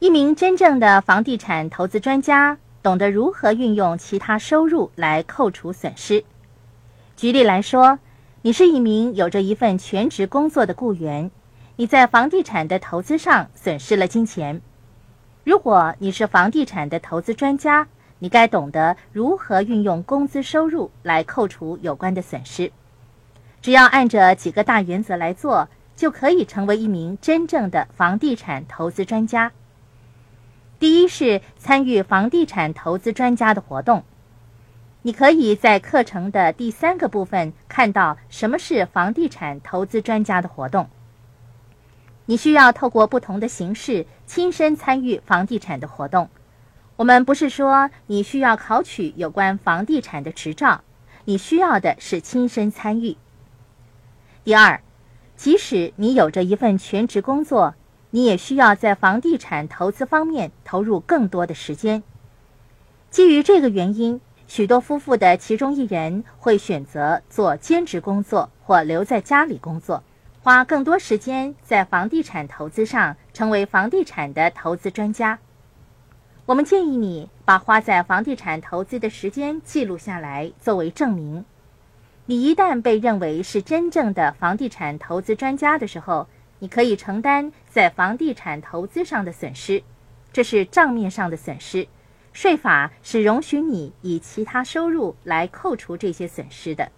一名真正的房地产投资专家懂得如何运用其他收入来扣除损失。举例来说，你是一名有着一份全职工作的雇员，你在房地产的投资上损失了金钱。如果你是房地产的投资专家，你该懂得如何运用工资收入来扣除有关的损失。只要按着几个大原则来做，就可以成为一名真正的房地产投资专家。第一是参与房地产投资专家的活动。你可以在课程的第三个部分看到什么是房地产投资专家的活动。你需要透过不同的形式亲身参与房地产的活动。我们不是说你需要考取有关房地产的执照，你需要的是亲身参与。第二，即使你有着一份全职工作，你也需要在房地产投资方面投入更多的时间。基于这个原因，许多夫妇的其中一人会选择做兼职工作或留在家里工作，花更多时间在房地产投资上，成为房地产的投资专家。我们建议你把花在房地产投资的时间记录下来，作为证明。你一旦被认为是真正的房地产投资专家的时候，你可以承担在房地产投资上的损失，这是账面上的损失。税法是容许你以其他收入来扣除这些损失的。